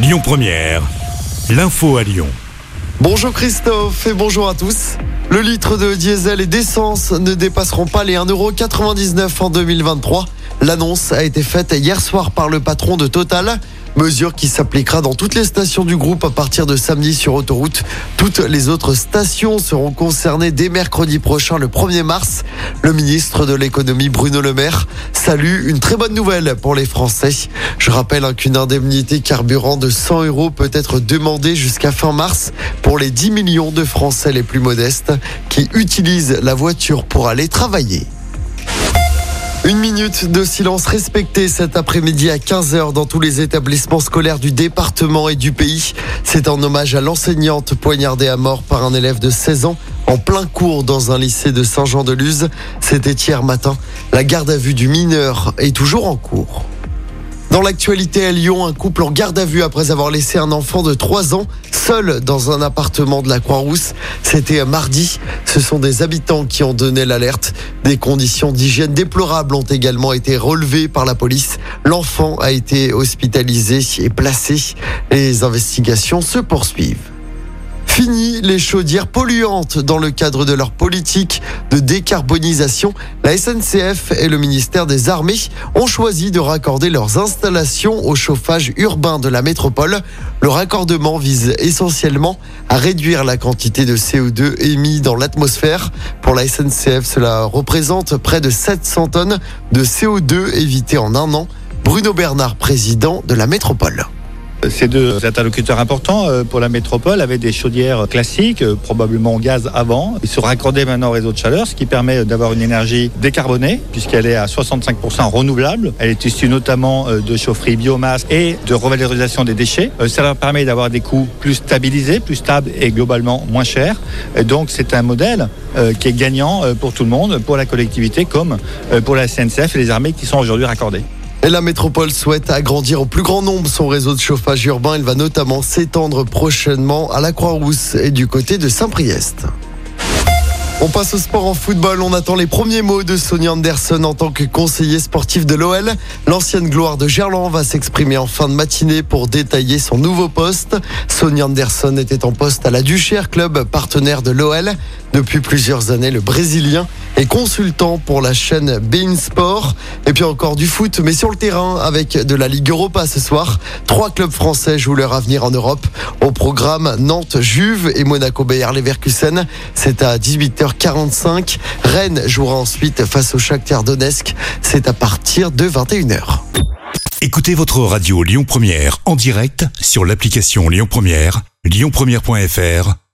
Lyon Première, l'info à Lyon. Bonjour Christophe et bonjour à tous. Le litre de diesel et d'essence ne dépasseront pas les 1,99€ en 2023. L'annonce a été faite hier soir par le patron de Total. Mesure qui s'appliquera dans toutes les stations du groupe à partir de samedi sur autoroute. Toutes les autres stations seront concernées dès mercredi prochain, le 1er mars. Le ministre de l'économie Bruno Le Maire salue une très bonne nouvelle pour les Français. Je rappelle hein, qu'une indemnité carburant de 100 euros peut être demandée jusqu'à fin mars pour les 10 millions de Français les plus modestes qui utilisent la voiture pour aller travailler. Une minute de silence respectée cet après-midi à 15h dans tous les établissements scolaires du département et du pays. C'est en hommage à l'enseignante poignardée à mort par un élève de 16 ans en plein cours dans un lycée de Saint-Jean-de-Luz. C'était hier matin. La garde à vue du mineur est toujours en cours. Dans l'actualité à Lyon, un couple en garde à vue après avoir laissé un enfant de 3 ans seul dans un appartement de la Croix-Rousse. C'était mardi. Ce sont des habitants qui ont donné l'alerte. Des conditions d'hygiène déplorables ont également été relevées par la police. L'enfant a été hospitalisé et placé. Les investigations se poursuivent. Fini les chaudières polluantes dans le cadre de leur politique de décarbonisation. La SNCF et le ministère des Armées ont choisi de raccorder leurs installations au chauffage urbain de la métropole. Le raccordement vise essentiellement à réduire la quantité de CO2 émis dans l'atmosphère. Pour la SNCF, cela représente près de 700 tonnes de CO2 évitées en un an. Bruno Bernard, président de la métropole. Ces deux interlocuteurs importants euh, pour la métropole avaient des chaudières classiques, euh, probablement au gaz avant. Ils se raccordaient maintenant au réseau de chaleur, ce qui permet d'avoir une énergie décarbonée, puisqu'elle est à 65% renouvelable. Elle est issue notamment euh, de chaufferie biomasse et de revalorisation des déchets. Ça leur permet d'avoir des coûts plus stabilisés, plus stables et globalement moins chers. Donc c'est un modèle qui est gagnant pour tout le monde, pour la collectivité comme pour la SNCF et les armées qui sont aujourd'hui raccordées. Et la métropole souhaite agrandir au plus grand nombre son réseau de chauffage urbain. Il va notamment s'étendre prochainement à la Croix-Rousse et du côté de Saint-Priest. On passe au sport en football. On attend les premiers mots de Sonny Anderson en tant que conseiller sportif de l'OL. L'ancienne gloire de Gerland va s'exprimer en fin de matinée pour détailler son nouveau poste. Sonny Anderson était en poste à la Duchère, club partenaire de l'OL. Depuis plusieurs années, le Brésilien est consultant pour la chaîne Bein Sport. Et puis encore du foot, mais sur le terrain avec de la Ligue Europa ce soir. Trois clubs français jouent leur avenir en Europe. Au programme Nantes, Juve et Monaco Bayer Leverkusen. C'est à 18h45. Rennes jouera ensuite face au Shakhtar Donetsk. C'est à partir de 21h. Écoutez votre radio Lyon Première en direct sur l'application Lyon Première, lyonpremière.fr